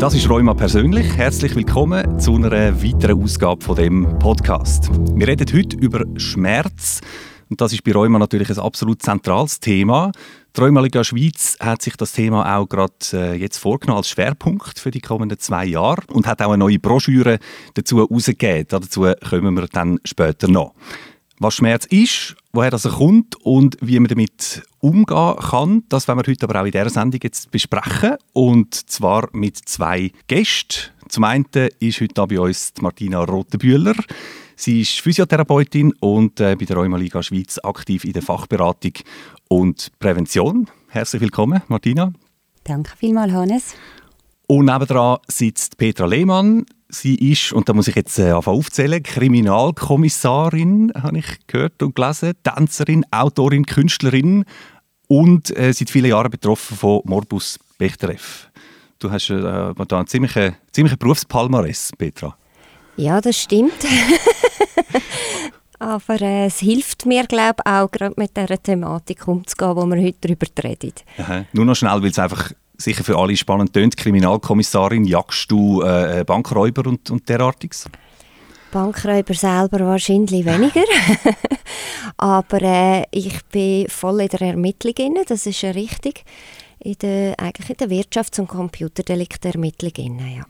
Das ist Rheuma persönlich. Herzlich willkommen zu einer weiteren Ausgabe von dem Podcast. Wir reden heute über Schmerz. Und das ist bei Rheuma natürlich ein absolut zentrales Thema. Die Rheumaliga Schweiz hat sich das Thema auch gerade äh, jetzt vorgenommen als Schwerpunkt für die kommenden zwei Jahre und hat auch eine neue Broschüre dazu herausgegeben. Dazu kommen wir dann später noch was Schmerz ist, woher das kommt und wie man damit umgehen kann. Das werden wir heute aber auch in dieser Sendung jetzt besprechen. Und zwar mit zwei Gästen. Zum einen ist heute bei uns Martina Rotenbühler. Sie ist Physiotherapeutin und äh, bei der Rheumaliga Schweiz aktiv in der Fachberatung und Prävention. Herzlich willkommen, Martina. Danke vielmals, Hannes. Und nebenan sitzt Petra Lehmann. Sie ist, und da muss ich jetzt äh, aufzählen, Kriminalkommissarin, habe ich gehört und gelesen, Tänzerin, Autorin, Künstlerin und äh, seit vielen Jahren betroffen von Morbus Bechterew. Du hast äh, da einen ziemlichen, ziemlichen Berufspalmares, Petra. Ja, das stimmt. Aber äh, es hilft mir, glaube ich, auch gerade mit dieser Thematik umzugehen, wo wir heute darüber reden. Aha. Nur noch schnell, weil es einfach sicher für alle spannend tönt. Kriminalkommissarin, jagst du äh, Bankräuber und, und derartiges? Bankräuber selber wahrscheinlich weniger. Aber äh, ich bin voll in der Ermittlung drin, das ist ja richtig. In der, eigentlich in der Wirtschafts- und Computerdeliktermittlung. Ja.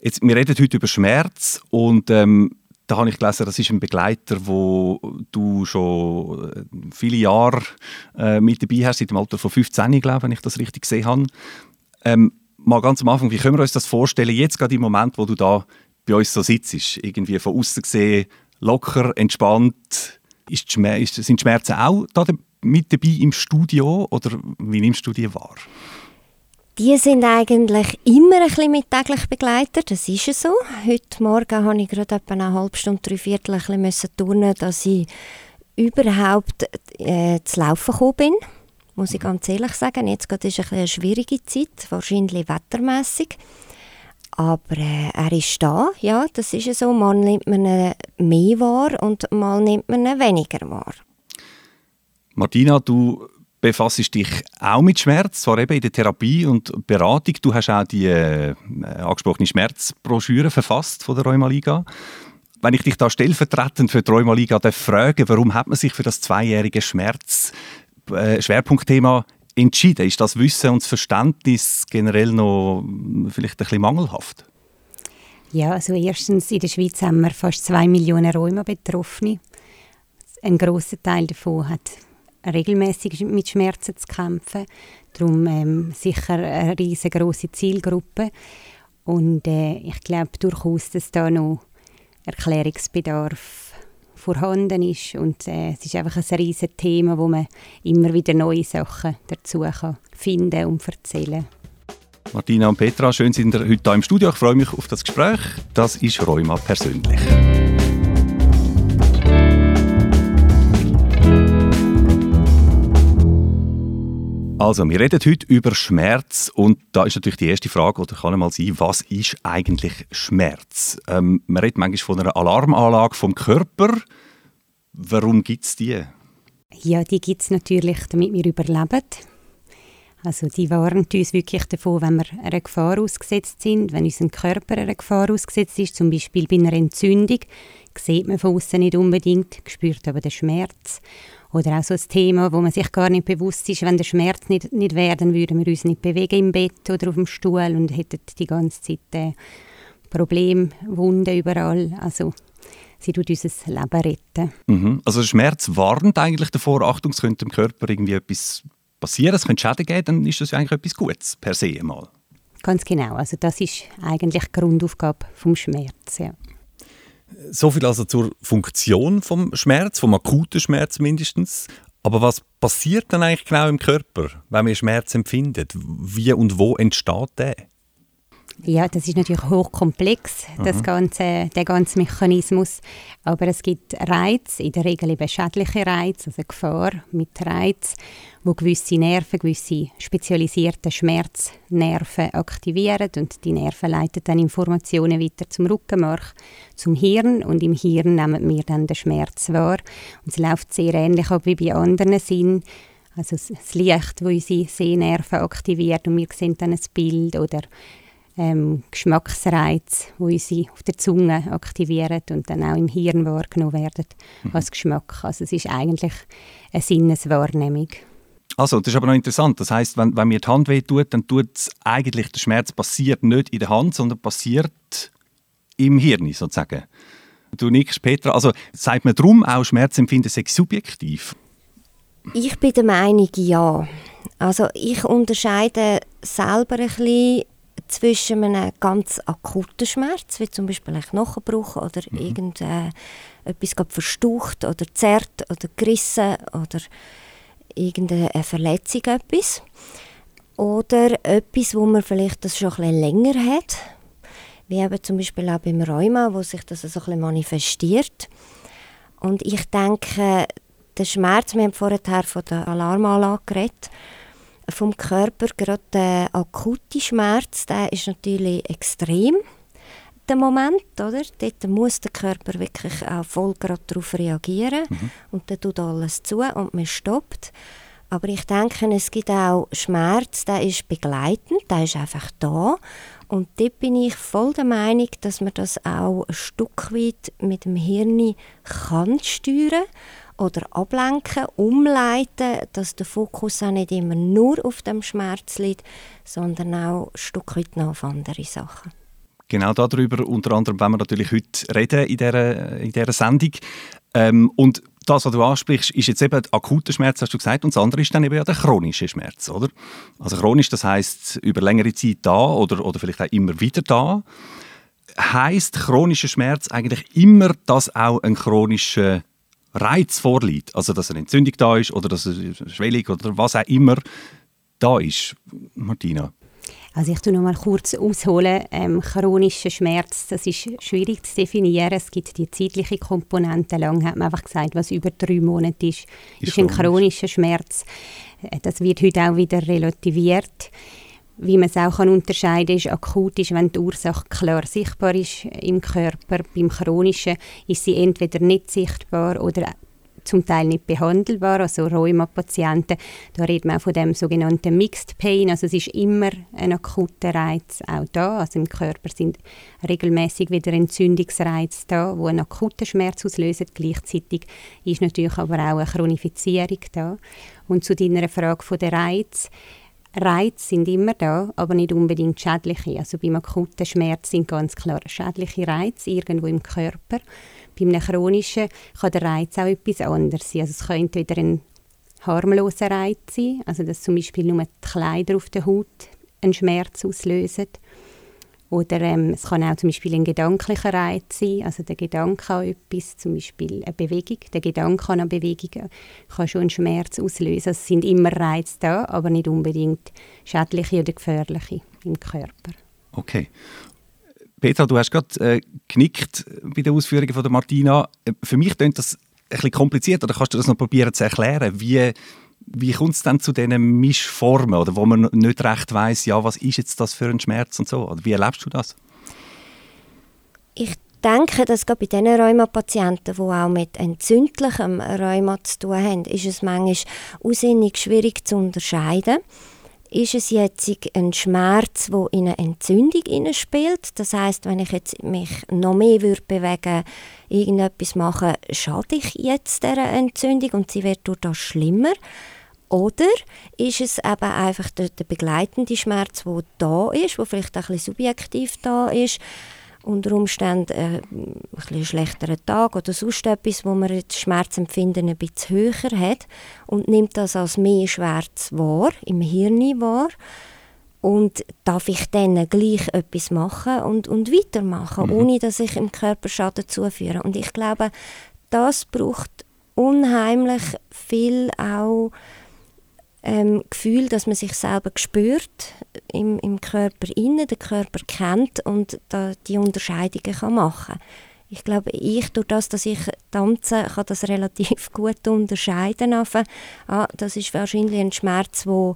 Jetzt, wir reden heute über Schmerz und ähm, da habe ich gelesen, das ist ein Begleiter, wo du schon äh, viele Jahre äh, mit dabei hast, seit dem Alter von 15, glaube ich, wenn ich das richtig gesehen habe. Ähm, mal ganz am Anfang, wie können wir uns das vorstellen, jetzt gerade im Moment, wo du da bei uns so sitzt, irgendwie von außen gesehen, locker, entspannt, ist ist, sind Schmerzen auch da mit dabei im Studio oder wie nimmst du die wahr? Die sind eigentlich immer ein bisschen mit täglich begleitet, das ist so. Heute Morgen habe ich gerade etwa eine halbe Stunde, drei Viertel ein bisschen turnen, dass ich überhaupt äh, zu laufen gekommen bin. Muss ich ganz ehrlich sagen. Jetzt gerade ist es eine schwierige Zeit, wahrscheinlich wettermässig. Aber äh, er ist da, ja, das ist so. Mal nimmt man ihn mehr wahr und mal nimmt man ihn weniger wahr. Martina, du befasst dich auch mit Schmerz, zwar eben in der Therapie und Beratung. Du hast auch die äh, angesprochene Schmerzbroschüre verfasst von der Rheumaliga. Wenn ich dich da stellvertretend für die Rheumaliga frage, warum hat man sich für das zweijährige Schmerz äh, Schwerpunktthema entschieden? Ist das Wissen und das Verständnis generell noch vielleicht ein bisschen mangelhaft? Ja, also erstens in der Schweiz haben wir fast zwei Millionen Rheuma-Betroffene. Ein großer Teil davon hat regelmäßig mit Schmerzen zu kämpfen. Darum ähm, sicher eine riesengroße Zielgruppe. Und äh, ich glaube durchaus, dass da noch Erklärungsbedarf vorhanden ist. Und äh, es ist einfach ein riesiges Thema, wo man immer wieder neue Sachen dazu kann finden und erzählen Martina und Petra, schön sind ihr heute hier im Studio. Ich freue mich auf das Gespräch. Das ist Rheuma persönlich. Also, wir reden heute über Schmerz und da ist natürlich die erste Frage, oder kann einmal sein, was ist eigentlich Schmerz? Ähm, man redet manchmal von einer Alarmanlage vom Körper. Warum gibt es die? Ja, die gibt es natürlich, damit wir überleben. Also die warnt uns wirklich davon, wenn wir einer Gefahr ausgesetzt sind, wenn unser Körper einer Gefahr ausgesetzt ist, zum Beispiel bei einer Entzündung, sieht man von außen nicht unbedingt, spürt aber den Schmerz. Oder auch so ein Thema, wo man sich gar nicht bewusst ist, wenn der Schmerz nicht, nicht wäre, dann würden wir uns nicht bewegen im Bett oder auf dem Stuhl und hätten die ganze Zeit äh, Probleme, Wunden überall. Also sie tut unser Leben retten. Mhm. Also Schmerz warnt eigentlich davor, Achtung, es könnte dem Körper irgendwie etwas passieren, es könnte Schäden geben, dann ist das eigentlich etwas Gutes per se mal. Ganz genau, also das ist eigentlich die Grundaufgabe vom Schmerz, ja. So viel also zur Funktion vom Schmerz, vom akuten Schmerz mindestens. Aber was passiert dann eigentlich genau im Körper, wenn wir Schmerz empfinden? Wie und wo entsteht der? Ja, das ist natürlich hochkomplex, das ganze, der ganze Mechanismus. Aber es gibt Reize, in der Regel eben schädliche Reize, also Gefahr mit Reiz, wo gewisse Nerven, gewisse spezialisierte Schmerznerven aktivieren und die Nerven leiten dann Informationen weiter zum Rückenmark, zum Hirn und im Hirn nehmen wir dann den Schmerz wahr. Und es läuft sehr ähnlich ab wie bei anderen Sinnen. Also das Licht, das unsere Sehnerven aktiviert und wir sehen dann ein Bild oder ähm, Geschmacksreize, die unsere auf der Zunge aktivieren und dann auch im Hirn wahrgenommen werden mhm. als Geschmack. Also es ist eigentlich eine Sinneswahrnehmung. Also, das ist aber noch interessant. Das heißt, wenn, wenn mir die Hand weh tut, dann tut eigentlich der Schmerz passiert nicht in der Hand, sondern passiert im Hirn sozusagen. Du nickst, Petra. Also sagt man darum auch, Schmerzempfinden sei subjektiv? Ich bin der Meinung, ja. Also ich unterscheide selber ein bisschen zwischen einem ganz akuten Schmerz, wie zum Beispiel ein Knochenbruch oder mhm. irgendetwas äh, verstaucht oder zerrt oder gerissen oder irgendeine Verletzung etwas. Oder etwas, wo man vielleicht das schon ein bisschen länger hat, wie eben zum Beispiel auch beim Rheuma, wo sich das so ein bisschen manifestiert. Und ich denke, der Schmerz, wir haben vorher von der Alarmanlage geredet, vom Körper, gerade der akute Schmerz, der ist natürlich extrem. Der Moment, oder? Dort muss der Körper wirklich auch voll darauf reagieren mhm. und dann tut alles zu und man stoppt. Aber ich denke, es gibt auch Schmerz, der ist begleitend, der ist einfach da. Und dort bin ich voll der Meinung, dass man das auch ein Stück weit mit dem Hirn kann steuern oder ablenken, umleiten, dass der Fokus auch nicht immer nur auf dem Schmerz liegt, sondern auch ein Stück weit noch auf andere Sachen. Genau darüber unter anderem wenn wir natürlich heute reden in dieser, in dieser Sendung. Ähm, und das, was du ansprichst, ist jetzt eben akuter Schmerz, hast du gesagt, und das andere ist dann eben ja der chronische Schmerz, oder? Also chronisch, das heißt über längere Zeit da oder, oder vielleicht auch immer wieder da. Heißt chronischer Schmerz eigentlich immer, dass auch ein chronischer Reiz vorliegt? Also dass eine Entzündung da ist oder dass eine Schwellung oder was auch immer da ist, Martina? Also ich tue noch mal kurz ausholen. Ähm, chronischer Schmerz, das ist schwierig zu definieren. Es gibt die zeitliche Komponente. Lang hat man einfach gesagt, was über drei Monate ist, ist, ist ein chronischer Schmerz. Äh, das wird heute auch wieder relativiert. Wie man es auch kann unterscheiden kann, ist akut, ist, wenn die Ursache klar sichtbar ist im Körper. Beim chronischen ist sie entweder nicht sichtbar oder zum Teil nicht behandelbar, also Rheuma-Patienten, da reden wir auch von dem sogenannten Mixed Pain, also es ist immer ein akuter Reiz auch da, also im Körper sind regelmäßig wieder Entzündungsreize da, wo einen akuten Schmerz auslösen, gleichzeitig ist natürlich aber auch eine Chronifizierung da. Und zu deiner Frage von der Reiz, Reize sind immer da, aber nicht unbedingt schädliche. Also beim akuten Schmerz sind ganz klar schädliche Reize irgendwo im Körper. Bei einem chronischen kann der Reiz auch etwas anderes sein. Also es könnte entweder ein harmloser Reiz sein, also dass zum Beispiel nur die Kleider auf der Haut einen Schmerz auslösen. Oder ähm, es kann auch zum Beispiel ein gedanklicher Reiz sein, also der Gedanke an etwas, zum Beispiel eine Bewegung. Der Gedanke an eine Bewegung kann schon Schmerz auslösen. Es sind immer Reize da, aber nicht unbedingt schädliche oder gefährliche im Körper. Okay. Petra, du hast gerade äh, genickt bei den Ausführungen von der Martina. Äh, für mich klingt das ein bisschen kompliziert, oder kannst du das noch probieren zu erklären? Wie, wie kommt es dann zu diesen Mischformen, oder wo man nicht recht weiß, ja, was ist jetzt das für ein Schmerz und so? Oder wie erlebst du das? Ich denke, dass gerade bei diesen Rheumapatienten, die auch mit entzündlichem Rheuma zu tun haben, ist es manchmal ausinnig schwierig zu unterscheiden ist es jetzt ein Schmerz, wo in eine Entzündung spielt. Das heißt, wenn ich jetzt mich noch mehr würde bewegen, irgendetwas machen, schade ich jetzt dieser Entzündung und sie wird durch das schlimmer. Oder ist es eben einfach der, der begleitende Schmerz, der da ist, der vielleicht auch ein bisschen subjektiv da ist, unter Umständen äh, ein bisschen schlechteren Tag oder sonst etwas, wo man das Schmerzempfinden ein bisschen höher hat und nimmt das als mehr Schmerz wahr, im Hirn wahr und darf ich dann gleich etwas machen und, und weitermachen, mhm. ohne dass ich im Körper Schaden zuführe. Und ich glaube, das braucht unheimlich viel auch ähm, Gefühl, dass man sich selber spürt im, im Körper innen, den Körper kennt und da die Unterscheidungen kann machen ich glaube, ich, durch das, dass ich tanze, kann das relativ gut unterscheiden. Ah, das ist wahrscheinlich ein Schmerz, wo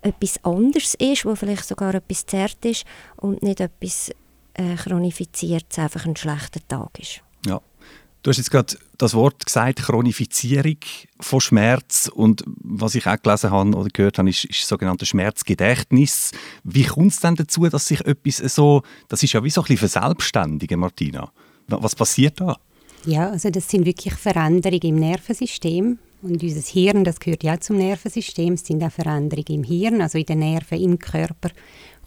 etwas anderes ist, wo vielleicht sogar etwas zerrt ist und nicht etwas äh, chronifiziertes, einfach ein schlechter Tag ist. Ja, Du hast jetzt gerade das Wort gesagt, Chronifizierung von Schmerz. Und was ich auch gelesen habe oder gehört habe, ist, ist sogenannte Schmerzgedächtnis. Wie kommt es denn dazu, dass sich etwas so, das ist ja wie so ein bisschen verselbstständigen, Martina. Was passiert da? Ja, also das sind wirklich Veränderungen im Nervensystem. Und unser Hirn, das gehört ja zum Nervensystem, es sind auch Veränderungen im Hirn, also in den Nerven, im Körper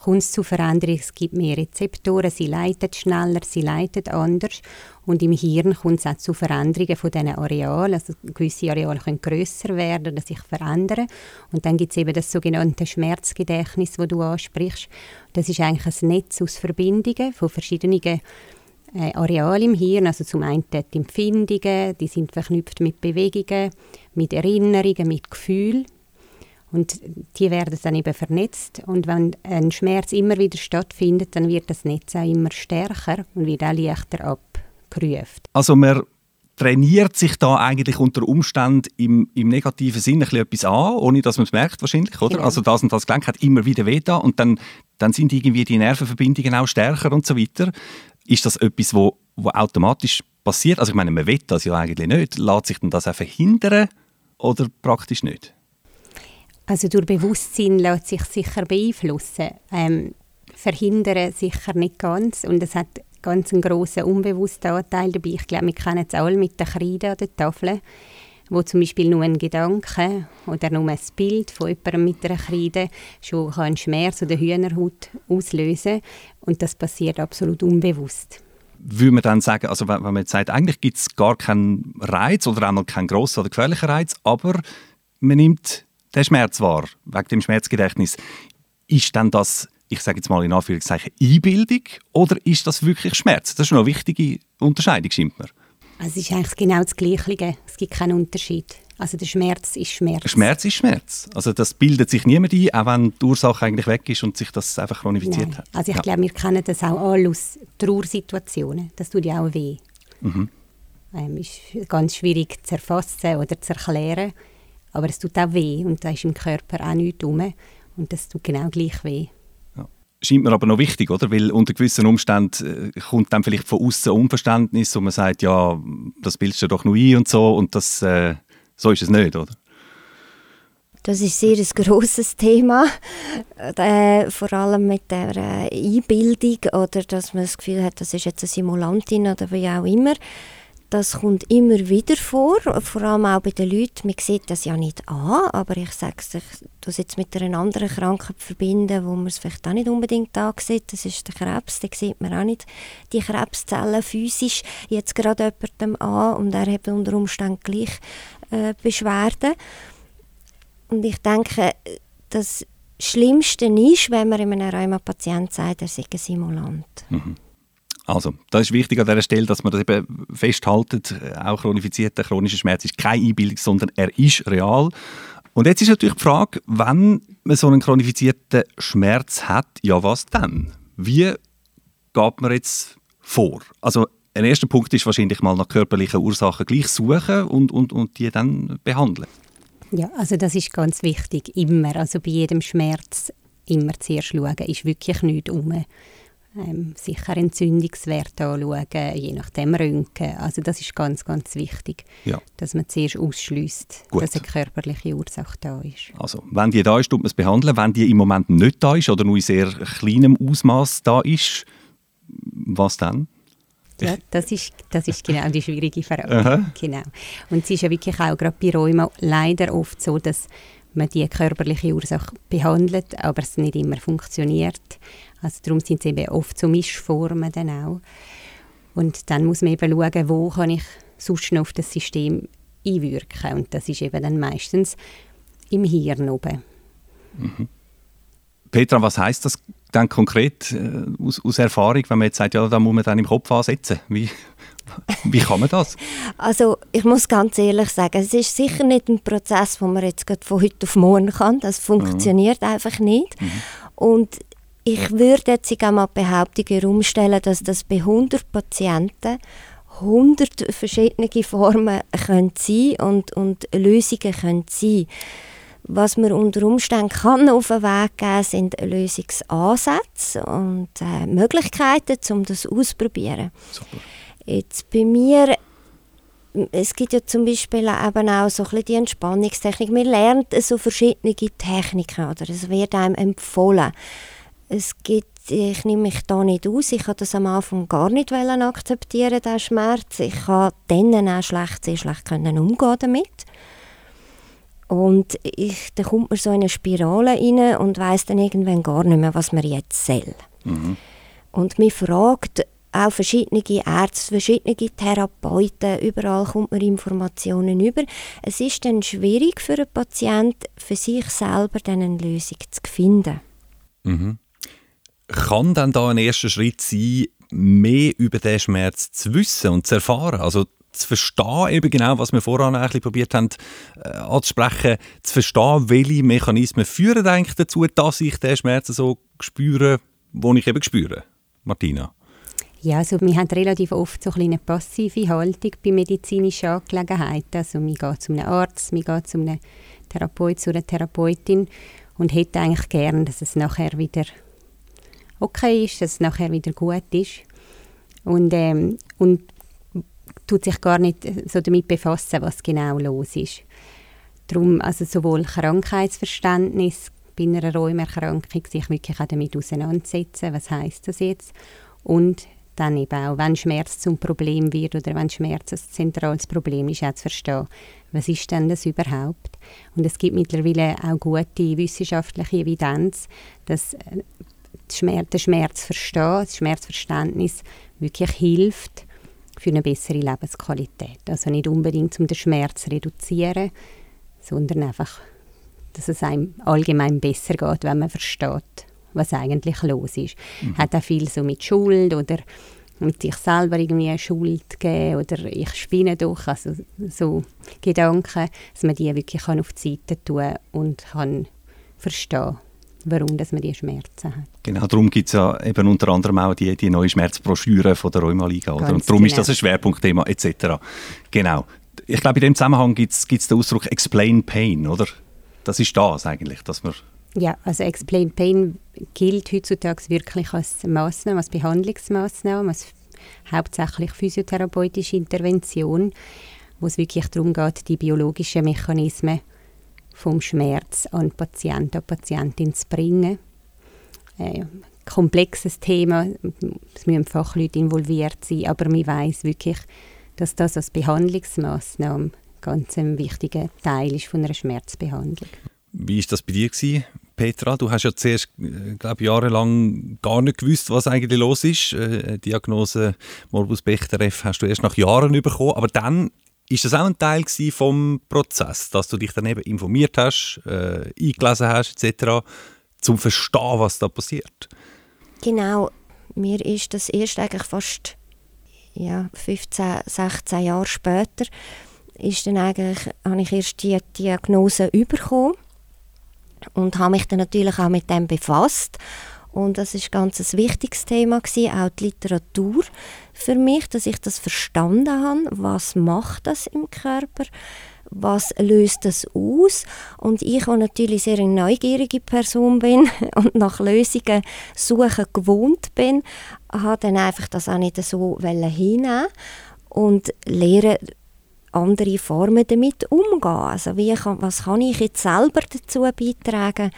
kommt es zu Veränderungen. Es gibt mehr Rezeptoren, sie leiten schneller, sie leiten anders. Und im Hirn kommt es auch zu Veränderungen von diesen Arealen. Also gewisse Areale können grösser werden oder sich verändern. Und dann gibt es eben das sogenannte Schmerzgedächtnis, das du ansprichst. Das ist eigentlich ein Netz aus Verbindungen von verschiedenen äh, im Hirn. Also zum einen die Empfindungen, die sind verknüpft mit Bewegungen, mit Erinnerungen, mit Gefühlen. Und die werden dann eben vernetzt. Und wenn ein Schmerz immer wieder stattfindet, dann wird das Netz auch immer stärker und wird auch leichter abgerufen. Also man trainiert sich da eigentlich unter Umständen im, im negativen Sinne etwas an, ohne dass man es merkt wahrscheinlich, oder? Genau. Also das und das Gelenk hat immer wieder weh da und dann, dann sind irgendwie die Nervenverbindungen auch stärker und so weiter. Ist das etwas, wo, wo automatisch passiert? Also ich meine, man will das ja eigentlich nicht. Lässt sich denn das auch verhindern oder praktisch nicht? Also durch Bewusstsein lässt sich sicher beeinflussen. Ähm, verhindern sicher nicht ganz. Und es hat ganz einen grossen unbewussten Anteil dabei. Ich glaube, wir kennen es alle mit der Kreide an der Tafel, wo zum Beispiel nur ein Gedanke oder nur ein Bild von jemandem mit einer Kreide schon einen Schmerz oder Hühnerhaut auslösen Und das passiert absolut unbewusst würde man dann sagen, also wenn, man jetzt sagt, eigentlich gibt es gar keinen Reiz oder einmal keinen grossen oder gefährlichen Reiz, aber man nimmt den Schmerz wahr, wegen dem Schmerzgedächtnis, ist dann das, ich sage jetzt mal in Anführungszeichen, Einbildung oder ist das wirklich Schmerz? Das ist eine wichtige Unterscheidung, scheint mir. Also es ist eigentlich genau das Gleiche. Es gibt keinen Unterschied. Also der Schmerz ist Schmerz. Schmerz ist Schmerz. Also das bildet sich niemand ein, auch wenn die Ursache eigentlich weg ist und sich das einfach chronifiziert Nein. hat. Also ich ja. glaube, wir kennen das auch alle aus Trauersituationen. Das tut ja auch weh. Mhm. Ähm, ist ganz schwierig zu erfassen oder zu erklären. Aber es tut auch weh und da ist im Körper auch nichts rum. Und das tut genau gleich weh. Ja. Scheint mir aber noch wichtig, oder? Weil unter gewissen Umständen äh, kommt dann vielleicht von außen Unverständnis und man sagt, ja, das bildest du doch nur ein und so. Und das, äh, so ist es nicht, oder? Das ist sehr ein grosses Thema, äh, vor allem mit der äh, Einbildung oder dass man das Gefühl hat, das ist jetzt eine Simulantin oder wie auch immer. Das kommt immer wieder vor, vor allem auch bei den Leuten. Man sieht das ja nicht an, aber ich sage es, ich das jetzt mit einer anderen Krankheit verbinden, wo man es vielleicht auch nicht unbedingt sieht. Das ist der Krebs, den sieht man auch nicht die Krebszellen physisch jetzt gerade jemandem an und er hat unter Umständen gleich äh, Beschwerden. Und ich denke, das Schlimmste ist, wenn man einem Rheuma-Patient sagt, er sei ein Simulant. Mhm. Also, das ist wichtig an dieser Stelle, dass man das eben festhaltet. Auch chronifizierter chronischer Schmerz ist keine Einbildung, sondern er ist real. Und jetzt ist natürlich die Frage, wenn man so einen chronifizierten Schmerz hat, ja was dann? Wie geht man jetzt vor? Also ein erster Punkt ist wahrscheinlich mal nach körperlichen Ursachen gleich suchen und, und, und die dann behandeln. Ja, also das ist ganz wichtig, immer. Also bei jedem Schmerz immer zuerst schauen, ist wirklich nichts um ähm, sicher Entzündungswerte anschauen, je nachdem Röntgen. Also das ist ganz, ganz wichtig, ja. dass man zuerst ausschließt, dass eine körperliche Ursache da ist. Also wenn die da ist, tut man es behandeln. Wenn die im Moment nicht da ist oder nur in sehr kleinem Ausmaß da ist, was dann? Ja, das ist, das ist genau die schwierige Frage. Genau. Und es ist ja wirklich auch gerade bei Rheuma leider oft so, dass man die körperliche Ursache behandelt, aber es nicht immer funktioniert. Also darum sind es eben oft so Mischformen dann auch. Und dann muss man eben schauen, wo kann ich sonst noch auf das System einwirken. Und das ist eben dann meistens im Hirn oben. Mhm. Petra, was heißt das dann konkret äh, aus, aus, Erfahrung, wenn man jetzt sagt, ja, da muss man dann im Kopf ansetzen? Wie, wie kann man das? Also ich muss ganz ehrlich sagen, es ist sicher nicht ein Prozess, den man jetzt von heute auf morgen kann. Das funktioniert mhm. einfach nicht. Mhm. Und ich würde jetzt einmal die Behauptung herumstellen, dass das bei 100 Patienten 100 verschiedene Formen können sein und, und Lösungen können sein was man unter Umständen kann auf den Weg geben sind Lösungsansätze und äh, Möglichkeiten, um das auszuprobieren. Super. Jetzt bei mir es gibt ja zum Beispiel eben auch so ein die Entspannungstechnik. Man lernt so verschiedene Techniken, oder? Es wird einem empfohlen. Es gibt, ich nehme mich da nicht aus, ich habe das am Anfang gar nicht akzeptieren, den Schmerz. Ich habe dann auch schlecht, sehr schlecht können umgehen damit. Und ich, dann kommt man so in eine Spirale rein und weiß dann irgendwann gar nicht mehr, was man jetzt soll. Mhm. Und man fragt auch verschiedene Ärzte, verschiedene Therapeuten, überall kommt man Informationen über. Es ist dann schwierig für einen Patienten, für sich selber dann eine Lösung zu finden. Mhm. Kann dann da ein erster Schritt sein, mehr über den Schmerz zu wissen und zu erfahren? Also zu verstehen, eben genau, was wir vorhin ein probiert haben äh, anzusprechen, zu verstehen, welche Mechanismen führen eigentlich dazu, dass ich den Schmerz so spüre, den ich eben spüre. Martina? Ja, also wir haben relativ oft so eine passive Haltung bei medizinischen Angelegenheiten. Also man geht zu einem Arzt, man geht zu einem Therapeut, zu einer Therapeutin und hätte eigentlich gern, dass es nachher wieder okay ist, dass es nachher wieder gut ist. Und, ähm, und tut sich gar nicht so damit befassen, was genau los ist. Darum also sowohl Krankheitsverständnis bei einer Rheumerkrankung, sich wirklich auch damit auseinandersetzen, was heißt das jetzt, und dann eben auch, wenn Schmerz zum Problem wird oder wenn Schmerz ein zentrales Problem ist, auch zu verstehen, was ist denn das überhaupt? Und es gibt mittlerweile auch gute wissenschaftliche Evidenz, dass Schmerz, der Schmerz verstehen, das Schmerzverständnis wirklich hilft für eine bessere Lebensqualität. Also nicht unbedingt, um den Schmerz zu reduzieren, sondern einfach, dass es einem allgemein besser geht, wenn man versteht, was eigentlich los ist. Mhm. Hat auch viel so mit Schuld oder mit sich selber irgendwie Schuld geben oder ich spinne doch, also so Gedanken, dass man die wirklich kann auf die Seite tun und kann verstehen warum dass man diese Schmerzen hat. Genau, darum gibt es ja eben unter anderem auch die, die neue Schmerzbroschüre von der Rheumaliga. Oder? Und darum genau. ist das ein Schwerpunktthema etc. Genau. Ich glaube, in dem Zusammenhang gibt es den Ausdruck Explain Pain, oder? Das ist das eigentlich, dass man ja, also Explain Pain gilt heutzutage wirklich als Massnahme, als Behandlungsmaßnahme, als hauptsächlich physiotherapeutische Intervention, wo es wirklich darum geht, die biologischen Mechanismen vom Schmerz an Patient, an Patientin zu bringen. Äh, komplexes Thema, es müssen Fachleute involviert sein, aber man weiß wirklich, dass das als Behandlungsmaßnahme ganz ein wichtiger Teil ist von einer Schmerzbehandlung. Wie ist das bei dir gewesen, Petra? Du hast ja zuerst, äh, glaube jahrelang gar nicht gewusst, was eigentlich los ist. Äh, Diagnose Morbus Bechterew hast du erst nach Jahren bekommen, aber dann ist das auch ein Teil vom Prozess, dass du dich dann eben informiert hast, äh, eingelesen hast etc., zum verstehen, was da passiert? Genau. Mir ist das erst eigentlich fast ja, 15, 16 Jahre später ist dann eigentlich, habe ich erst die Diagnose bekommen und habe mich dann natürlich auch mit dem befasst und das ist ganz ein wichtiges Thema gewesen, auch die Literatur für mich, dass ich das verstanden habe, was macht das im Körper, was löst das aus und ich, die natürlich sehr eine neugierige Person bin und nach Lösungen suchen gewohnt bin, habe dann einfach das auch nicht so hinnehmen und lernen andere Formen damit umgehen. Also wie kann, was kann ich jetzt selber dazu beitragen,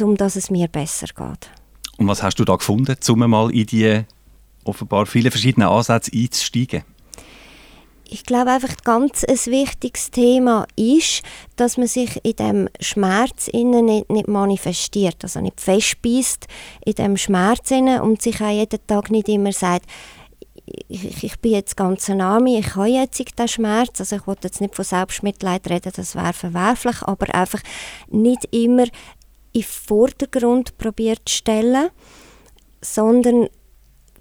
um dass es mir besser geht. Und was hast du da gefunden, um mal in die offenbar viele verschiedene Ansätze einzusteigen? Ich glaube einfach ganz ein wichtiges Thema ist, dass man sich in dem Schmerz innen nicht, nicht manifestiert, also nicht festbeißt in dem Schmerz innen und sich auch jeden Tag nicht immer sagt, ich, ich bin jetzt ganz Name, ich habe jetzt den Schmerz, also ich wollte jetzt nicht von Selbstmitleid reden, das wäre verwerflich, aber einfach nicht immer in den Vordergrund probiert zu stellen, sondern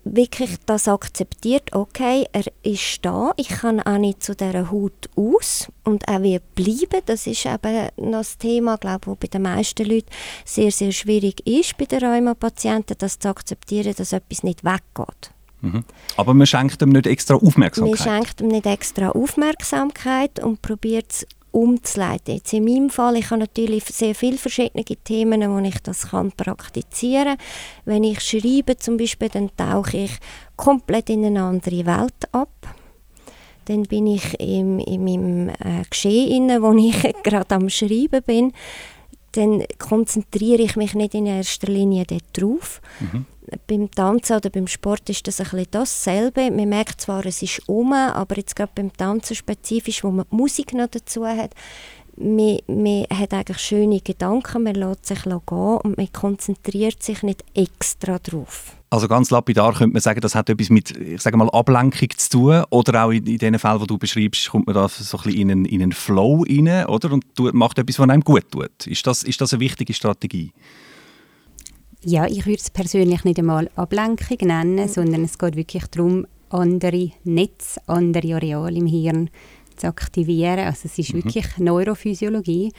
wirklich das akzeptiert, okay, er ist da, ich kann auch nicht zu dieser Haut aus und auch wie bleiben, das ist eben das Thema, glaube ich, bei den meisten Leuten sehr, sehr schwierig ist, bei den Rheumapatienten, das zu akzeptieren, dass etwas nicht weggeht. Mhm. Aber man schenkt ihm nicht extra Aufmerksamkeit? Man schenkt ihm nicht extra Aufmerksamkeit und probiert es umzuleiten. Jetzt in meinem Fall, ich habe natürlich sehr viele verschiedene Themen, wo ich das kann praktizieren kann. Wenn ich schreibe zum Beispiel, dann tauche ich komplett in eine andere Welt ab. dann bin ich im, in meinem äh, Geschehen, wo ich gerade am Schreiben bin, dann konzentriere ich mich nicht in erster Linie darauf. Mhm. Beim Tanzen oder beim Sport ist das ein bisschen dasselbe. Man merkt zwar, es ist um, aber jetzt gerade beim Tanzen spezifisch, wo man die Musik noch dazu hat, man, man hat eigentlich schöne Gedanken, man lässt sich gehen und man konzentriert sich nicht extra drauf. Also ganz lapidar könnte man sagen, das hat etwas mit ich sage mal, Ablenkung zu tun. Oder auch in, in den Fällen, die du beschreibst, kommt man da so ein bisschen in einen, in einen Flow rein oder? und tut, macht etwas, was einem gut tut. Ist das, ist das eine wichtige Strategie? Ja, ich würde es persönlich nicht einmal Ablenkung nennen, sondern es geht wirklich darum, andere Netze, andere Areale im Hirn zu aktivieren. Also es ist mhm. wirklich Neurophysiologie.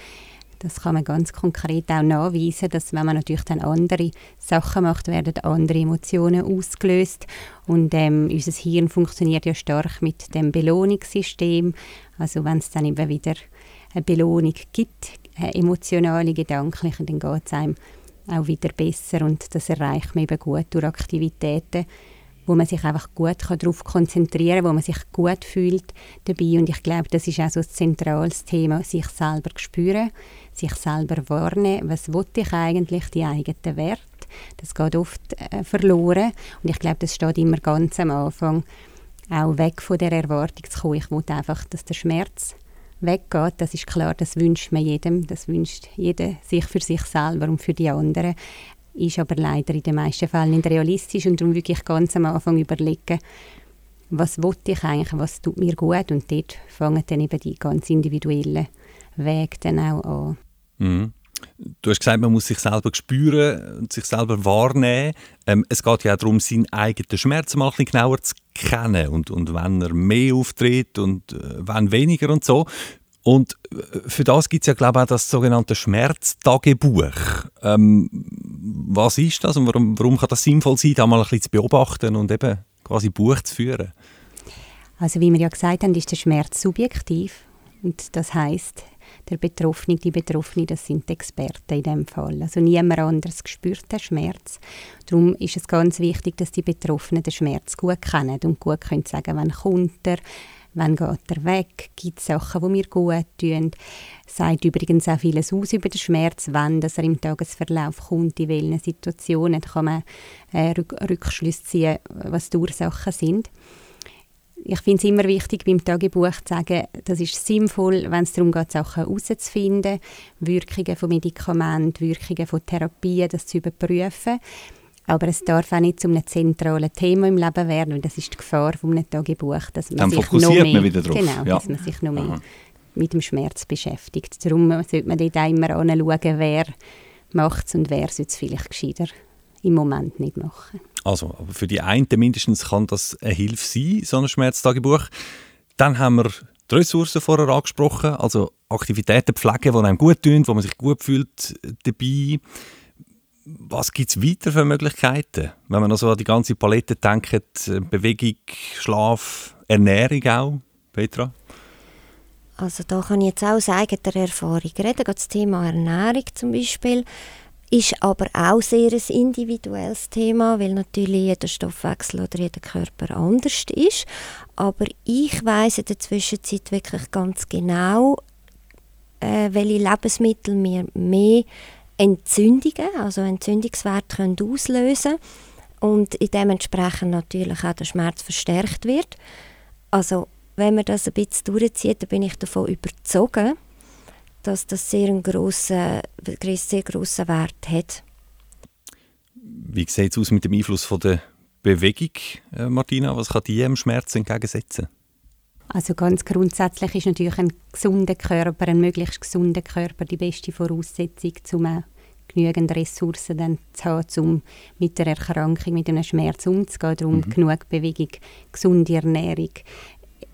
Das kann man ganz konkret auch nachweisen, dass wenn man natürlich dann andere Sachen macht, werden andere Emotionen ausgelöst. Und ähm, unser Hirn funktioniert ja stark mit dem Belohnungssystem. Also wenn es dann immer wieder eine Belohnung gibt, eine emotionale, gedankliche, dann geht es einem auch wieder besser und das erreicht man eben gut durch Aktivitäten, wo man sich einfach gut darauf konzentrieren kann, wo man sich gut fühlt dabei. Und ich glaube, das ist auch so ein zentrales Thema, sich selber spüren, sich selber wahrnehmen. Was will ich eigentlich, die eigenen Werte? Das geht oft äh, verloren. Und ich glaube, das steht immer ganz am Anfang, auch weg von der Erwartung zu kommen. Ich will einfach, dass der Schmerz weggeht. Das ist klar, das wünscht man jedem. Das wünscht jeder sich für sich selber und für die anderen ist aber leider in den meisten Fällen nicht realistisch und darum wirklich ganz am Anfang überlegen, was will ich eigentlich, was tut mir gut und dort fangen dann eben die ganz individuellen Wege dann auch an. Mhm. Du hast gesagt, man muss sich selber spüren und sich selber wahrnehmen. Ähm, es geht ja auch darum, seinen eigenen Schmerz mal ein bisschen genauer zu kennen und, und wenn er mehr auftritt und äh, wenn weniger und so. Und äh, für das gibt es ja, glaube ich, auch das sogenannte Schmerztagebuch. Ähm, was ist das und warum, warum kann das sinnvoll sein, da mal ein bisschen zu beobachten und eben quasi Buch zu führen? Also wie wir ja gesagt haben, ist der Schmerz subjektiv und das heißt, der Betroffene, die Betroffene, das sind die Experten in dem Fall. Also niemand anderes spürt den Schmerz. Darum ist es ganz wichtig, dass die Betroffenen den Schmerz gut kennen und gut können sagen, wann kommt er, wann geht er weg, gibt es Sachen, die mir gut tun. Sagt übrigens auch vieles aus über den Schmerz, wann dass er im Tagesverlauf kommt, in welchen Situationen. Da kann man äh, Rückschlüsse ziehen, was die Ursachen sind. Ich finde es immer wichtig, beim Tagebuch zu sagen, das ist sinnvoll, wenn es darum geht, Sachen herauszufinden, Wirkungen von Medikamenten, Wirkungen von Therapien, das zu überprüfen. Aber es darf auch nicht zu einem zentralen Thema im Leben werden, und das ist die Gefahr von einem Tagebuch, dass man Dann sich fokussiert noch mehr, man wieder drauf. Genau, ja. dass man sich noch mehr Aha. mit dem Schmerz beschäftigt. Darum sollte man dort immer anschauen, wer macht es und wer sollte es vielleicht gescheiter im Moment nicht machen. Also, aber für die einen mindestens kann das eine Hilfe sein, so ein Schmerztagebuch. Dann haben wir die Ressourcen vorher angesprochen, also Aktivitäten pflegen, die einem gut tun, wo man sich gut fühlt dabei. Was gibt es weiter für Möglichkeiten? Wenn man also an die ganze Palette denkt, äh, Bewegung, Schlaf, Ernährung auch, Petra? Also da kann ich jetzt auch aus eigener Erfahrung reden. Das Thema Ernährung zum Beispiel ist aber auch sehr ein individuelles Thema, weil natürlich jeder Stoffwechsel oder jeder Körper anders ist. Aber ich weiß in der Zwischenzeit wirklich ganz genau, äh, welche Lebensmittel mir mehr Entzündungen, also Entzündungswerte können auslösen und dementsprechend natürlich auch der Schmerz verstärkt wird. Also wenn man das ein bisschen durchzieht, dann bin ich davon überzeugt, dass das sehr einen grossen, sehr grossen Wert hat. Wie sieht es aus mit dem Einfluss von der Bewegung, äh, Martina? Was kann die dem Schmerz entgegensetzen? Also ganz grundsätzlich ist natürlich ein gesunder Körper, ein möglichst gesunder Körper die beste Voraussetzung, um genügend Ressourcen dann zu haben, um mit der Erkrankung, mit einem Schmerz umzugehen. Darum mhm. genug Bewegung, gesunde Ernährung.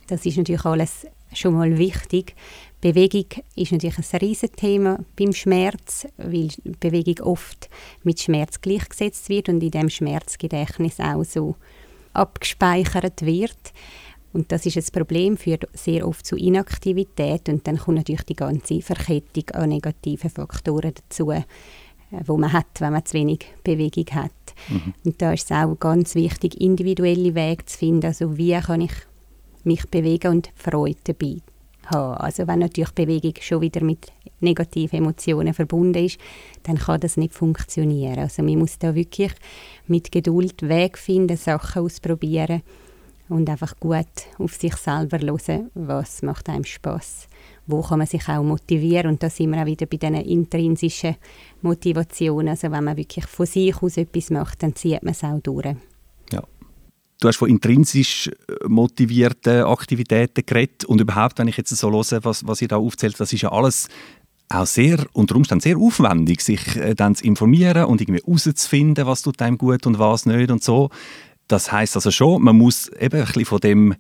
Das ist natürlich alles schon mal wichtig. Bewegung ist natürlich ein riesiges Thema beim Schmerz, weil Bewegung oft mit Schmerz gleichgesetzt wird und in dem Schmerzgedächtnis auch so abgespeichert wird. Und das ist ein Problem, führt sehr oft zu Inaktivität und dann kommt natürlich die ganze Verkettung an negativen Faktoren dazu, äh, wo man hat, wenn man zu wenig Bewegung hat. Mhm. Und da ist es auch ganz wichtig, individuelle Wege zu finden. Also wie kann ich mich bewegen und Freude dabei haben. Also wenn natürlich Bewegung schon wieder mit negativen Emotionen verbunden ist, dann kann das nicht funktionieren. Also man muss da wirklich mit Geduld Weg finden, Sachen ausprobieren und einfach gut auf sich selber hören, was macht einem Spaß, wo kann man sich auch motivieren und da sind wir auch wieder bei diesen intrinsischen Motivationen. Also wenn man wirklich von sich aus etwas macht, dann zieht man es auch durch. Du hast von intrinsisch äh, motivierten Aktivitäten geredet und überhaupt, wenn ich jetzt so höre, was, was ihr da aufzählt, das ist ja alles auch sehr, unter Umständen sehr aufwendig, sich äh, dann zu informieren und irgendwie herauszufinden, was tut einem gut und was nicht und so. Das heißt also schon, man muss eben ein bisschen von dem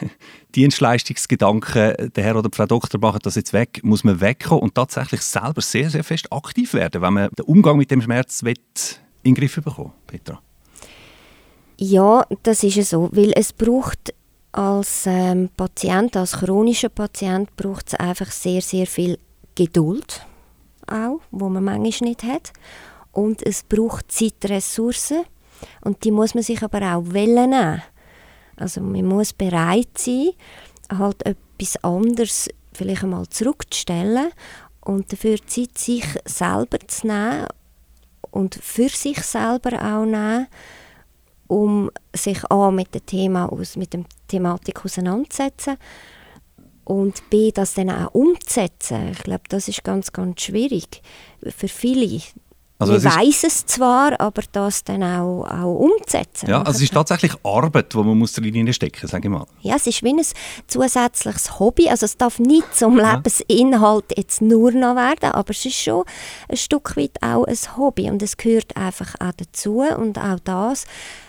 Dienstleistungsgedanken, der Herr oder die Frau Doktor machen das jetzt weg, muss man wegkommen und tatsächlich selber sehr, sehr fest aktiv werden, wenn man den Umgang mit dem Schmerz in den Griff bekommen Petra. Ja, das ist so, weil es braucht als ähm, Patient, als chronischer Patient, braucht es einfach sehr, sehr viel Geduld, auch, wo man manchmal nicht hat. Und es braucht Zeitressourcen und die muss man sich aber auch nehmen. Also man muss bereit sein, halt etwas anderes vielleicht einmal zurückzustellen und dafür Zeit sich selber zu nehmen und für sich selber auch nehmen um sich A, mit dem Thema aus, mit der Thematik auseinanderzusetzen und B, das dann auch umzusetzen. Ich glaube, das ist ganz, ganz schwierig für viele. Also Man weiß es zwar, aber das dann auch, auch umzusetzen. Ja, also es ist tatsächlich Arbeit, die man muss drin stecken sage ich mal. Ja, es ist wie ein zusätzliches Hobby. Also es darf nicht zum ja. Lebensinhalt jetzt nur noch werden, aber es ist schon ein Stück weit auch ein Hobby und es gehört einfach auch dazu und auch das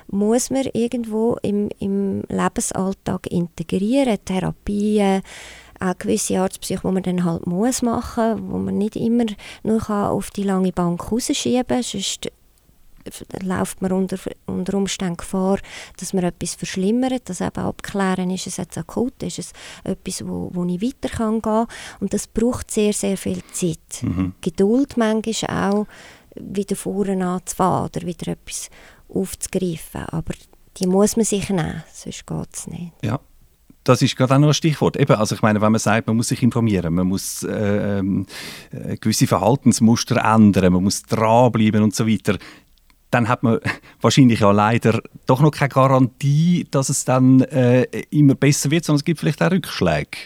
muss man irgendwo im, im Lebensalltag integrieren. Therapien, auch gewisse Arztpsych, die man dann halt muss machen, wo man nicht immer nur auf die lange Bank rausschieben kann, sonst läuft man unter, unter Umständen Gefahr, dass man etwas verschlimmert, das eben abklären, ist es jetzt akut, ist es etwas, wo, wo ich weiter kann gehen und das braucht sehr, sehr viel Zeit. Mhm. Geduld manchmal auch, wieder vorne anzufahren oder wieder etwas aufzugreifen. Aber die muss man sich nehmen, sonst geht es nicht. Ja. Das ist gerade auch noch ein Stichwort. Eben, also ich meine, wenn man sagt, man muss sich informieren, man muss äh, äh, gewisse Verhaltensmuster ändern, man muss dranbleiben und so weiter, dann hat man wahrscheinlich ja leider doch noch keine Garantie, dass es dann äh, immer besser wird, sondern es gibt vielleicht auch Rückschläge.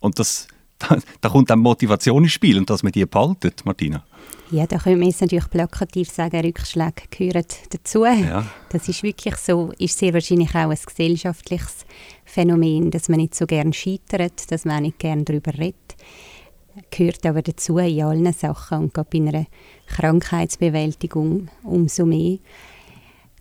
Und das, da, da kommt dann Motivation ins Spiel und dass man die behaltet, Martina. Ja, da können wir jetzt natürlich plakativ sagen, Rückschläge gehören dazu. Ja. Das ist wirklich so, ist sehr wahrscheinlich auch ein gesellschaftliches Phänomen, dass man nicht so gern scheitert, dass man auch nicht gern darüber redet. Gehört aber dazu in allen Sachen und gerade bei einer Krankheitsbewältigung umso mehr.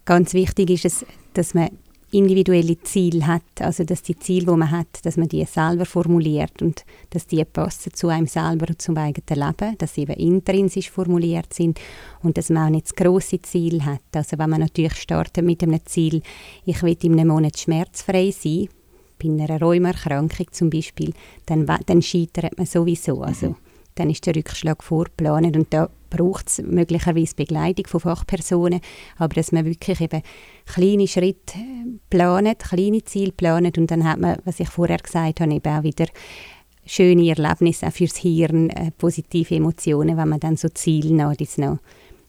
Ganz wichtig ist es, dass man individuelle Ziele hat, also dass die Ziele, die man hat, dass man die selber formuliert und dass die passen zu einem selber und zum eigenen Leben, dass sie eben intrinsisch formuliert sind und dass man auch nicht das grosse Ziel hat. Also wenn man natürlich startet mit einem Ziel, ich will in einem Monat schmerzfrei sein, bei einer Rheumerkrankung zum Beispiel, dann, dann scheitert man sowieso. Also, mhm. Dann ist der Rückschlag vorgeplant und da braucht es möglicherweise Begleitung von Fachpersonen, aber dass man wirklich eben kleine Schritte planet, kleine Ziele planet und dann hat man, was ich vorher gesagt habe, eben auch wieder schöne Erlebnisse auch fürs Hirn, äh, positive Emotionen, wenn man dann so Ziele noch, noch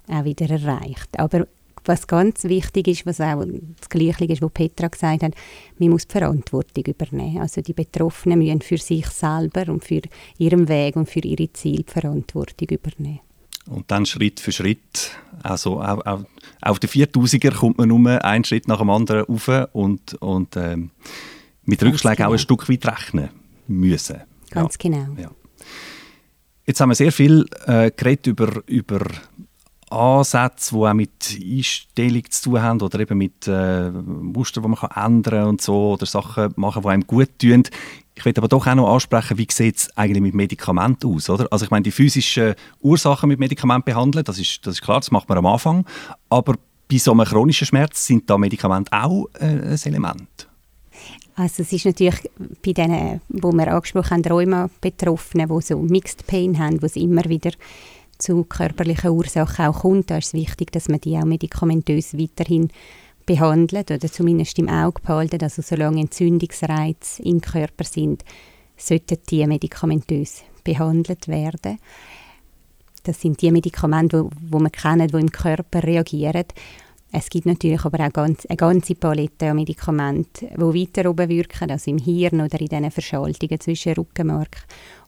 auch wieder erreicht. Aber was ganz wichtig ist, was auch das Gleiche ist, was Petra gesagt hat, man muss die Verantwortung übernehmen. Also die Betroffenen müssen für sich selber und für ihren Weg und für ihre Ziele die Verantwortung übernehmen. Und dann Schritt für Schritt, also auch, auch, auf den 4000er kommt man nur einen Schritt nach dem anderen rauf und, und ähm, mit Rückschlägen genau. auch ein Stück weit rechnen müssen. Ganz ja. genau. Ja. Jetzt haben wir sehr viel äh, geredet über, über Ansätze, die auch mit Einstellung zu tun haben oder eben mit äh, Mustern, die man kann ändern kann und so, oder Sachen machen, die einem gut tun. Ich will aber doch auch noch ansprechen, wie sieht es eigentlich mit Medikamenten aus, oder? Also ich meine, die physischen Ursachen mit Medikamenten behandeln, das ist, das ist klar, das macht man am Anfang, aber bei so einem chronischen Schmerz sind da Medikamente auch äh, ein Element. Also es ist natürlich bei denen, wo wir angesprochen haben, Rheuma-Betroffenen, die so Mixed Pain haben, wo es immer wieder zu körperlichen Ursachen auch kommt, da ist es wichtig, dass man die auch medikamentös weiterhin behandelt oder zumindest im Auge behalten. Also solange Entzündungsreize im Körper sind, sollten die medikamentös behandelt werden. Das sind die Medikamente, wo, wo man kennt, die im Körper reagieren. Es gibt natürlich aber auch ganz, eine ganze Palette an Medikamenten, die weiter oben wirken, also im Hirn oder in diesen Verschaltungen zwischen Rückenmark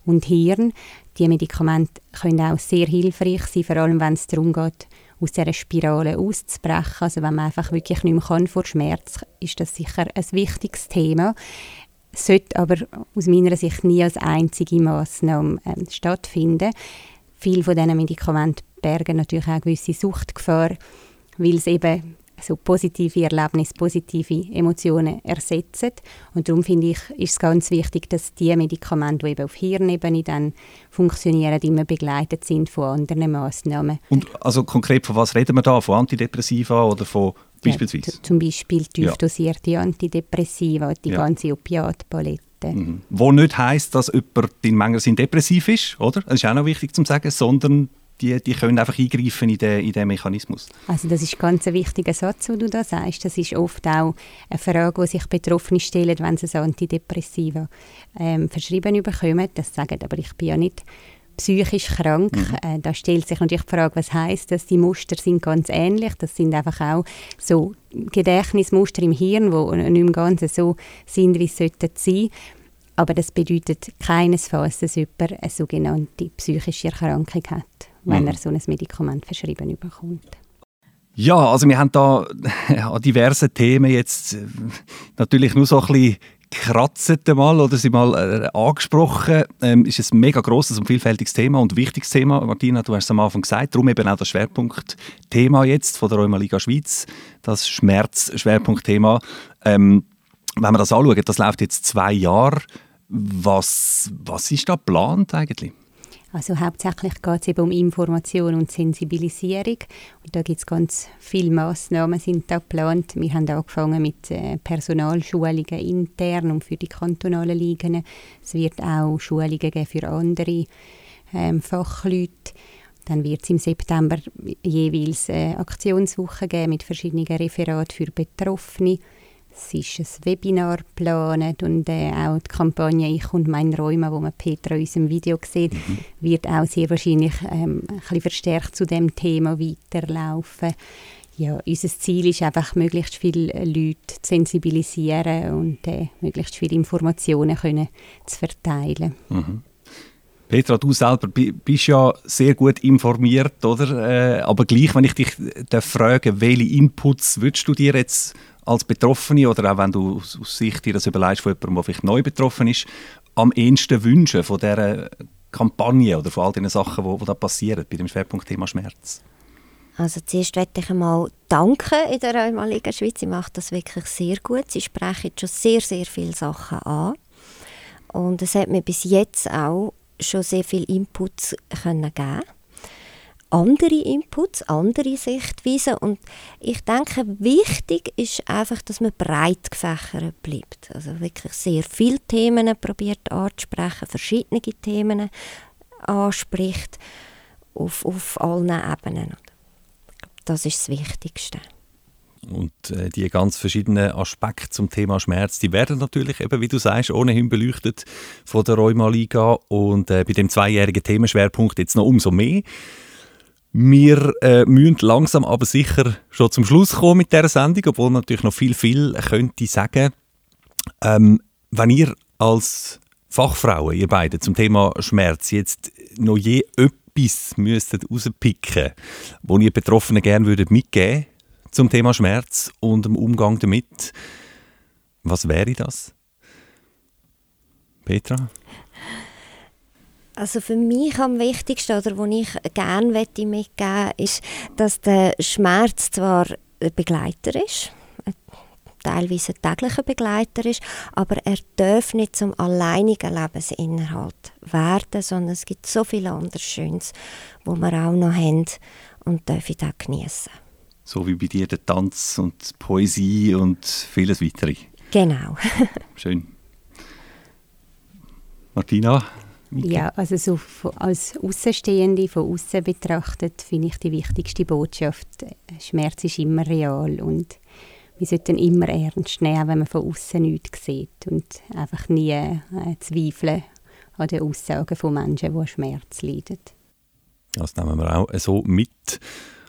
und Hirn. Die Medikamente können auch sehr hilfreich sein, vor allem wenn es darum geht, aus dieser Spirale auszubrechen. Also wenn man einfach wirklich nicht mehr kann vor Schmerz, ist das sicher ein wichtiges Thema. Sollte aber aus meiner Sicht nie als einzige Massnahme ähm, stattfinden. Viele von diesen Medikamenten bergen natürlich auch eine gewisse Suchtgefahr, weil es eben so positive Erlebnisse, positive Emotionen ersetzen. Und darum finde ich, ist es ganz wichtig, dass die Medikamente, die eben auf Hirnebene dann funktionieren, immer begleitet sind von anderen Massnahmen. Und also konkret von was reden wir da? Von Antidepressiva oder von beispielsweise? Ja, zum Beispiel tief dosierte ja. Antidepressiva, die ja. ganze Opiatpalette. Mhm. Wo nicht heisst, dass jemand in Mangel depressiv ist, oder? Das ist auch noch wichtig zu sagen, sondern die, die können einfach eingreifen in den, in den Mechanismus. Also das ist ganz ein wichtiger Satz, den du da sagst. Das ist oft auch eine Frage, die sich Betroffene stellen, wenn sie so Antidepressiva ähm, verschrieben bekommen. Das sagen, aber ich bin ja nicht psychisch krank. Mhm. Äh, da stellt sich natürlich die Frage, was heißt das? Die Muster sind ganz ähnlich. Das sind einfach auch so Gedächtnismuster im Hirn, die nicht im Ganzen so sind, wie sie sollten sein. Aber das bedeutet keinesfalls, dass jemand eine sogenannte psychische Erkrankung hat wenn mhm. er so ein Medikament verschrieben bekommt. Ja, also wir haben da an diversen Themen jetzt äh, natürlich nur so ein bisschen gekratzt mal oder sie mal äh, angesprochen. Ähm, ist ein mega grosses und vielfältiges Thema und wichtiges Thema. Martina, du hast es am Anfang gesagt, darum eben auch das Schwerpunktthema jetzt von der Rheuma Liga Schweiz, das Schmerzschwerpunktthema. Ähm, wenn wir das anschauen, das läuft jetzt zwei Jahre. Was, was ist da geplant eigentlich? Also hauptsächlich geht es um Information und Sensibilisierung. Und da gibt es ganz viele Massnahmen sind da geplant. Wir haben angefangen mit äh, Personalschulungen intern und für die kantonalen Ligen. Es wird auch Schulungen geben für andere ähm, Fachleute. Dann wird es im September jeweils äh, Aktionswochen geben mit verschiedenen Referaten für Betroffene. Es ist ein Webinar geplant und äh, auch die Kampagne «Ich und mein Räume», wo man Petra in unserem Video sieht, mhm. wird auch sehr wahrscheinlich ähm, ein bisschen verstärkt zu dem Thema weiterlaufen. Ja, unser Ziel ist einfach, möglichst viele Leute zu sensibilisieren und äh, möglichst viele Informationen können zu verteilen. Mhm. Petra, du selber bist ja sehr gut informiert, oder? Äh, aber gleich, wenn ich dich frage, welche Inputs würdest du dir jetzt als Betroffene oder auch wenn du aus, Sicht dir das überlegst von jemandem, der vielleicht neu betroffen ist, am ehesten wünschen von dieser Kampagne oder von all den Sachen, die, die da passieren bei dem Schwerpunktthema Schmerz? Also zuerst möchte ich einmal danken in der Rheumaliga Schweiz. Sie macht das wirklich sehr gut. Sie sprechen schon sehr, sehr viele Sachen an. Und es hat mir bis jetzt auch schon sehr viele Inputs können andere Inputs, andere Sichtweisen und ich denke, wichtig ist einfach, dass man breit gefächert bleibt. Also wirklich sehr viele Themen probiert anzusprechen, verschiedene Themen anspricht auf, auf allen Ebenen. Das ist das Wichtigste. Und äh, die ganz verschiedenen Aspekte zum Thema Schmerz, die werden natürlich eben, wie du sagst, ohnehin beleuchtet von der Rheuma Liga und äh, bei dem zweijährigen Themenschwerpunkt jetzt noch umso mehr. Wir äh, müssen langsam aber sicher schon zum Schluss kommen mit dieser Sendung, obwohl natürlich noch viel, viel könnte sagen. Ähm, wenn ihr als Fachfrauen, ihr beide, zum Thema Schmerz jetzt noch je etwas müsstet rauspicken, wo ihr Betroffenen gerne würdet mitgeben zum Thema Schmerz und dem Umgang damit, was wäre das? Petra? Also für mich am wichtigsten oder was ich gerne mitgeben möchte, ist, dass der Schmerz zwar ein Begleiter ist, teilweise ein täglicher Begleiter ist, aber er darf nicht zum alleinigen Lebensinhalt werden, sondern es gibt so viel anderes Schönes, wo wir auch noch haben und dürfen auch genießen. So wie bei dir der Tanz und Poesie und vieles weitere. Genau. Schön. Martina, ja, also so als Außenstehende, von außen betrachtet, finde ich die wichtigste Botschaft, äh, Schmerz ist immer real und wir sollten immer ernst nehmen, auch wenn man von außen nichts sieht und einfach nie äh, zweifeln an den Aussagen von Menschen, die Schmerz leiden. Das nehmen wir auch so mit.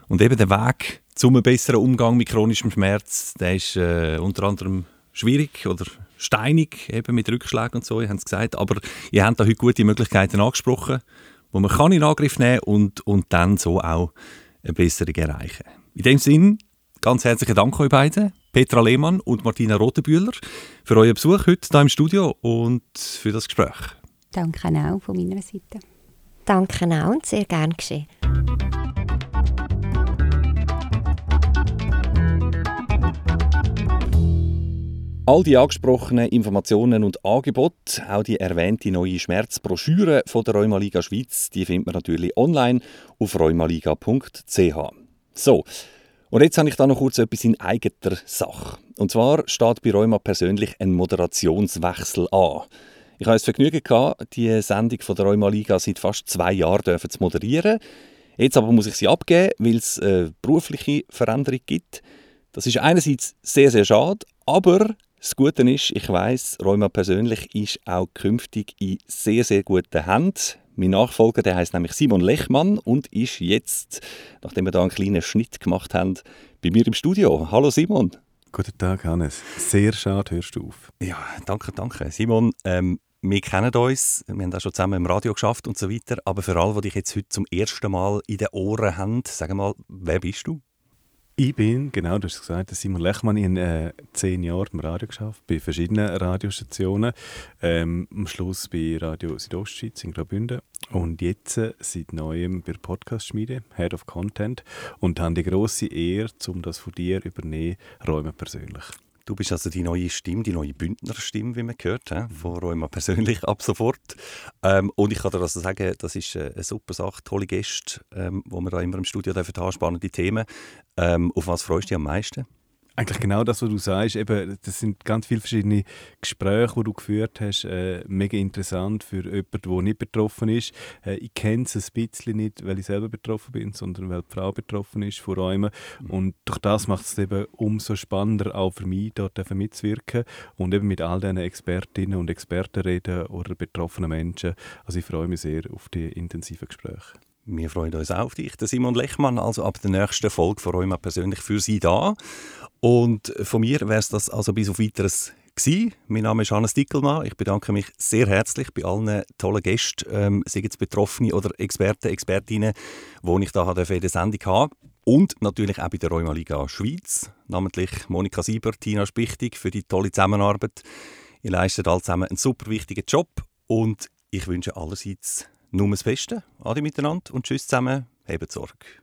Und eben der Weg zum besseren Umgang mit chronischem Schmerz, der ist äh, unter anderem schwierig oder steinig, eben mit Rückschlägen und so, ihr habt es gesagt. Aber ihr habt da heute gute Möglichkeiten angesprochen, wo man kann in Angriff nehmen und, und dann so auch eine Besserung erreichen. In dem Sinn, ganz herzlichen Dank euch beiden, Petra Lehmann und Martina Rotenbühler, für euren Besuch heute hier im Studio und für das Gespräch. Danke auch von meiner Seite. Danke auch und sehr gern geschehen. All die angesprochenen Informationen und Angebote, auch die erwähnte neue Schmerzbroschüre von der Rheumaliga Schweiz, die findet man natürlich online auf rheumaliga.ch. So, und jetzt habe ich da noch kurz etwas in eigener Sache. Und zwar steht bei Rheuma persönlich ein Moderationswechsel an. Ich habe das Vergnügen gehabt, die Sendung von der Rheuma-Liga seit fast zwei Jahren zu moderieren. Jetzt aber muss ich sie abgeben, weil es eine berufliche Veränderung gibt. Das ist einerseits sehr, sehr schade, aber das Gute ist, ich weiß, Rheuma persönlich ist auch künftig in sehr, sehr guten Händen. Mein Nachfolger, der heißt nämlich Simon Lechmann und ist jetzt, nachdem wir da einen kleinen Schnitt gemacht haben, bei mir im Studio. Hallo Simon. Guten Tag, Hannes. Sehr schade, hörst du auf. Ja, danke, danke. Simon, ähm, wir kennen uns, wir haben auch schon zusammen im Radio geschafft und so weiter, aber für alle, die dich jetzt heute zum ersten Mal in den Ohren haben, sag mal, wer bist du? Ich bin, genau, du hast gesagt, Simon Lechmann. Habe äh, zehn Jahre im Radio geschafft, bei verschiedenen Radiostationen. Ähm, am Schluss bei Radio Südostschweiz in Graubünden. Und jetzt äh, seit neuem bei Podcast-Schmiede, Head of Content. Und habe die grosse Ehre, um das von dir übernehmen, räumen persönlich. Du bist also die neue Stimme, die neue Bündnerstimme, wie man gehört, he? von Rheuma persönlich ab sofort. Ähm, und ich kann dir also sagen, das ist äh, eine super Sache, tolle Gäste, ähm, wo wir da immer im Studio dürfen haben, spannende Themen. Ähm, auf was freust du dich am meisten? Eigentlich genau das, was du sagst. Eben, das sind ganz viele verschiedene Gespräche, die du geführt hast. Äh, mega interessant für jemanden, der nicht betroffen ist. Äh, ich kenne es ein bisschen nicht, weil ich selber betroffen bin, sondern weil die Frau betroffen ist von Räumen. Mhm. Und durch das macht es eben umso spannender, auch für mich dort mitzuwirken und eben mit all diesen Expertinnen und Experten reden oder betroffenen Menschen. Also ich freue mich sehr auf die intensiven Gespräche. Wir freuen uns auch auf dich, Simon Lechmann, also ab der nächsten Folge von Rheuma persönlich für Sie da. Und von mir wäre es das also bis auf weiteres gewesen. Mein Name ist Hannes Dickelmann. Ich bedanke mich sehr herzlich bei allen tollen Gästen, ähm, sei es Betroffene oder Experten, Expertinnen, die ich da in der Sendung habe. Und natürlich auch bei der Rheuma Liga Schweiz, namentlich Monika Sieber, Tina Spichtig für die tolle Zusammenarbeit. Ihr leistet alle zusammen einen super wichtigen Job und ich wünsche allerseits nur das Beste. Adi miteinander und tschüss zusammen. Hebt Sorge.